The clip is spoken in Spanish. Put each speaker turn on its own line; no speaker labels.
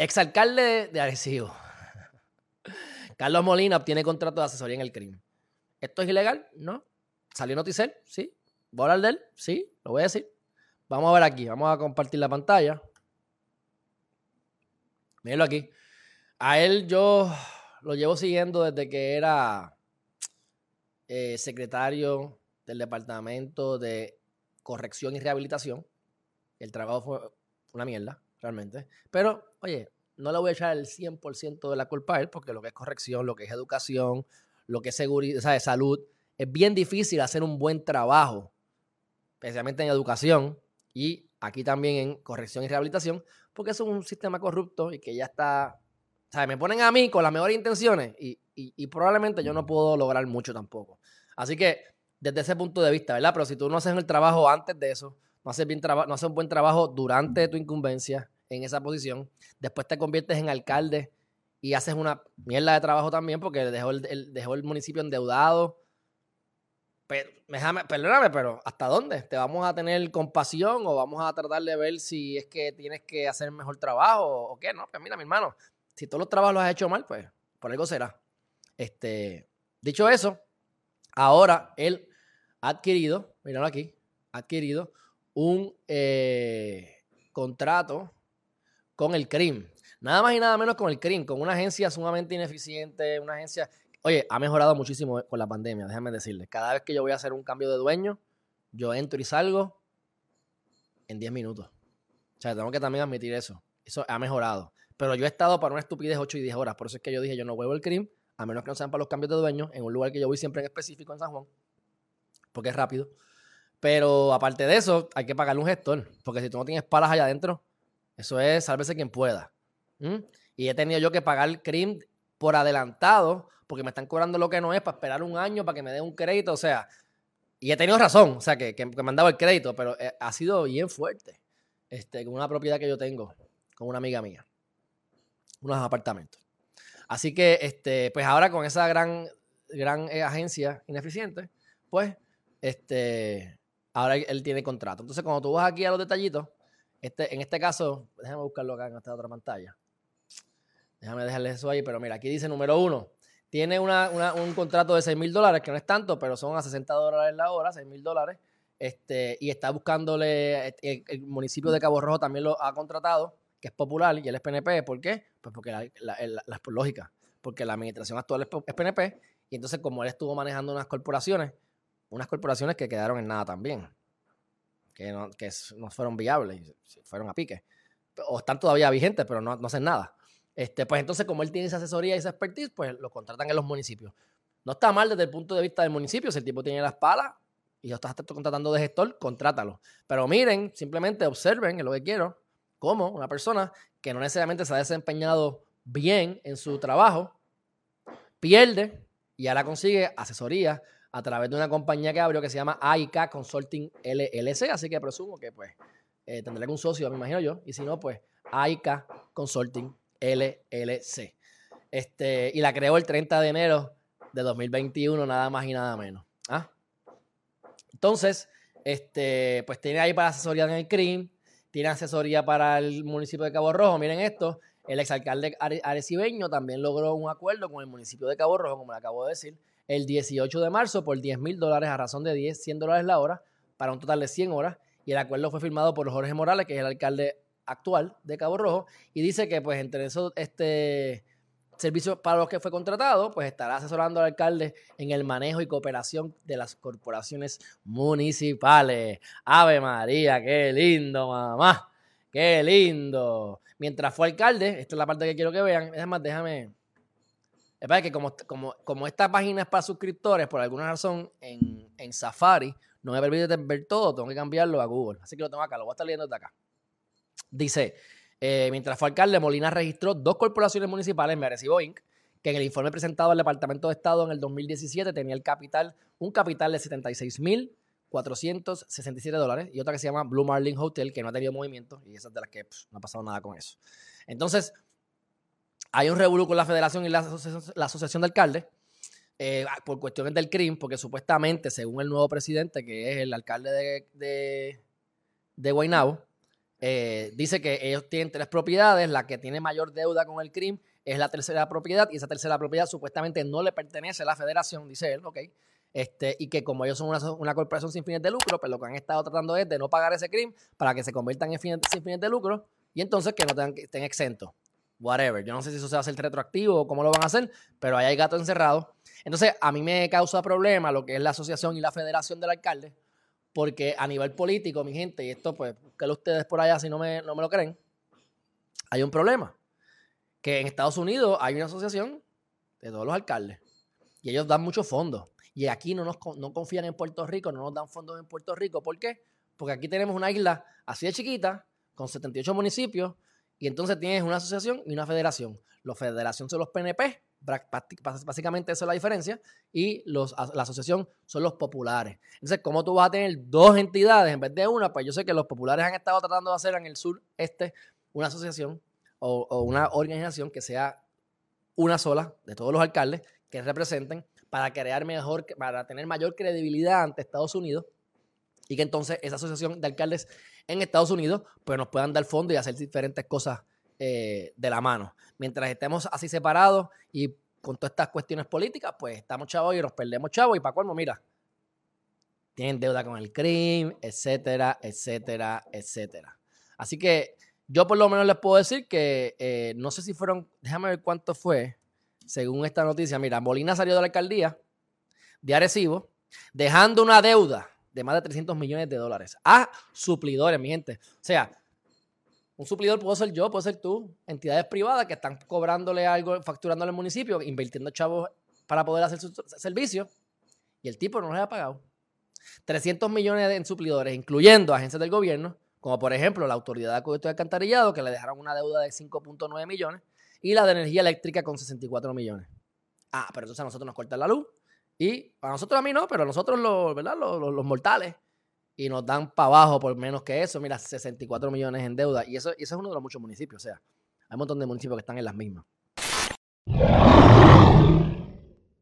Exalcalde de Arecibo. Carlos Molina obtiene contrato de asesoría en el crimen. ¿Esto es ilegal? No. ¿Salió Noticel? Sí. ¿Voy a de él? Sí, lo voy a decir. Vamos a ver aquí, vamos a compartir la pantalla. Mírenlo aquí. A él yo lo llevo siguiendo desde que era eh, secretario del Departamento de Corrección y Rehabilitación. El trabajo fue una mierda, realmente. Pero, oye, no le voy a echar el 100% de la culpa a él, porque lo que es corrección, lo que es educación, lo que es seguridad, o sea, de salud, es bien difícil hacer un buen trabajo, especialmente en educación y aquí también en corrección y rehabilitación, porque es un sistema corrupto y que ya está, o sea, me ponen a mí con las mejores intenciones y, y probablemente yo no puedo lograr mucho tampoco. Así que desde ese punto de vista, ¿verdad? Pero si tú no haces el trabajo antes de eso, no haces, bien no haces un buen trabajo durante tu incumbencia en esa posición, después te conviertes en alcalde y haces una mierda de trabajo también porque dejó el, dejó el municipio endeudado. Pero, déjame, perdóname, pero ¿hasta dónde? ¿Te vamos a tener compasión o vamos a tratar de ver si es que tienes que hacer mejor trabajo o, qué? No, pues mira, mi hermano, si todos los trabajos los has hecho mal, pues por algo será. Este, dicho eso, ahora él ha adquirido, míralo aquí, ha adquirido un eh, contrato con el CRIM. Nada más y nada menos con el CRIM, con una agencia sumamente ineficiente, una agencia... Oye, ha mejorado muchísimo con la pandemia, déjame decirles. Cada vez que yo voy a hacer un cambio de dueño, yo entro y salgo en 10 minutos. O sea, tengo que también admitir eso. Eso ha mejorado. Pero yo he estado para una estupidez 8 y 10 horas. Por eso es que yo dije, yo no vuelvo el CRIM, a menos que no sean para los cambios de dueño, en un lugar que yo voy siempre en específico en San Juan, porque es rápido. Pero aparte de eso, hay que pagarle un gestor, porque si tú no tienes palas allá adentro, eso es sálvese quien pueda. Y he tenido yo que pagar CRIM por adelantado, porque me están cobrando lo que no es para esperar un año para que me den un crédito. O sea, y he tenido razón, o sea, que, que, me han dado el crédito, pero eh, ha sido bien fuerte. Este, con una propiedad que yo tengo, con una amiga mía. Unos apartamentos. Así que, este, pues ahora con esa gran, gran eh, agencia ineficiente, pues, este, ahora él tiene contrato. Entonces, cuando tú vas aquí a los detallitos, este, en este caso, déjame buscarlo acá en esta otra pantalla. Déjame dejarle eso ahí, pero mira, aquí dice número uno. Tiene un contrato de 6 mil dólares, que no es tanto, pero son a 60 dólares la hora, 6 mil dólares. Este, y está buscándole, eh, el, municipio de Cabo Rojo también lo ha contratado, que es popular y él es PNP. ¿Por qué? Pues porque la, lógica, porque la administración actual es, PNP y entonces como él estuvo manejando unas corporaciones, unas corporaciones que quedaron en nada también que no, que no fueron viables, fueron a pique. O están todavía vigentes, pero no, no hacen nada. Este, pues entonces, como él tiene esa asesoría y esa expertise, pues lo contratan en los municipios. No está mal desde el punto de vista del municipio. Si el tipo tiene las palas y yo estás contratando de gestor, contrátalo. Pero miren, simplemente observen, es lo que quiero, cómo una persona que no necesariamente se ha desempeñado bien en su trabajo, pierde y ahora consigue asesoría a través de una compañía que abrió que se llama AIK Consulting LLC, así que presumo que pues eh, tendré un socio, me imagino yo, y si no, pues AIK Consulting LLC. Este, y la creó el 30 de enero de 2021, nada más y nada menos. ¿ah? Entonces, este, pues tiene ahí para asesoría en el CRIM, tiene asesoría para el municipio de Cabo Rojo. Miren esto, el exalcalde arecibeño también logró un acuerdo con el municipio de Cabo Rojo, como le acabo de decir, el 18 de marzo por 10 mil dólares a razón de 10, 100 dólares la hora para un total de 100 horas. Y el acuerdo fue firmado por Jorge Morales, que es el alcalde actual de Cabo Rojo, y dice que pues entre esos este, servicios para los que fue contratado, pues estará asesorando al alcalde en el manejo y cooperación de las corporaciones municipales. Ave María, qué lindo, mamá, qué lindo. Mientras fue alcalde, esta es la parte que quiero que vean, es más, déjame, es que como, como, como esta página es para suscriptores, por alguna razón en, Safari no me permite ver todo, tengo que cambiarlo a Google. Así que lo tengo acá, lo voy a estar leyendo desde acá. Dice, eh, mientras fue alcalde, Molina registró dos corporaciones municipales, Merecibo Inc., que en el informe presentado al Departamento de Estado en el 2017 tenía el capital, un capital de 76.467 dólares, y otra que se llama Blue Marlin Hotel, que no ha tenido movimiento, y esa es de las que pues, no ha pasado nada con eso. Entonces, hay un revuelo con la federación y la asociación, de alcaldes eh, por cuestiones del crimen, porque supuestamente, según el nuevo presidente, que es el alcalde de, de, Guaynabo, eh, dice que ellos tienen tres propiedades, la que tiene mayor deuda con el CRIM es la tercera propiedad y esa tercera propiedad supuestamente no le pertenece a la federación, dice él, ok. Este, y que como ellos son una, corporación sin fines de lucro, pues lo que han estado tratando es de no pagar ese crimen para que se conviertan en fines, sin fines de lucro y entonces que no tengan, estén exentos. Whatever. Yo no sé si eso se va a hacer retroactivo o cómo lo van a hacer, pero ahí hay gato encerrado. Entonces, a mí me causa problema lo que es la asociación y la federación del alcalde, porque a nivel político, mi gente, y esto pues, que ustedes por allá si no me, no me lo creen, hay un problema. Que en Estados Unidos hay una asociación de todos los alcaldes y ellos dan muchos fondos. Y aquí no, nos, no confían en Puerto Rico, no nos dan fondos en Puerto Rico. ¿Por qué? Porque aquí tenemos una isla así de chiquita, con 78 municipios, y entonces tienes una asociación y una federación. La federación son los PNP, básicamente esa es la diferencia, y los, la asociación son los populares. Entonces, ¿cómo tú vas a tener dos entidades en vez de una? Pues yo sé que los populares han estado tratando de hacer en el sur este una asociación o, o una organización que sea una sola de todos los alcaldes que representen para crear mejor, para tener mayor credibilidad ante Estados Unidos y que entonces esa asociación de alcaldes en Estados Unidos pues nos puedan dar fondo y hacer diferentes cosas eh, de la mano. Mientras estemos así separados y con todas estas cuestiones políticas, pues estamos chavos y nos perdemos chavos y para cuándo, mira, tienen deuda con el crimen, etcétera, etcétera, etcétera. Así que yo por lo menos les puedo decir que eh, no sé si fueron, déjame ver cuánto fue, según esta noticia, mira, Molina salió de la alcaldía de Arecibo, dejando una deuda de más de 300 millones de dólares a suplidores, mi gente. O sea, un suplidor puedo ser yo, puedo ser tú, entidades privadas que están cobrándole algo, facturándole al municipio, invirtiendo chavos para poder hacer su servicio, y el tipo no les ha pagado. 300 millones en suplidores, incluyendo agencias del gobierno, como por ejemplo la Autoridad de Acueducto de Alcantarillado, que le dejaron una deuda de 5.9 millones, y la de energía eléctrica con 64 millones. Ah, pero entonces a nosotros nos cortan la luz. Y a nosotros a mí no, pero a nosotros los, ¿verdad? Los, mortales. Y nos dan para abajo por menos que eso. Mira, 64 millones en deuda. Y eso, y eso es uno de los muchos municipios. O sea, hay un montón de municipios que están en las mismas.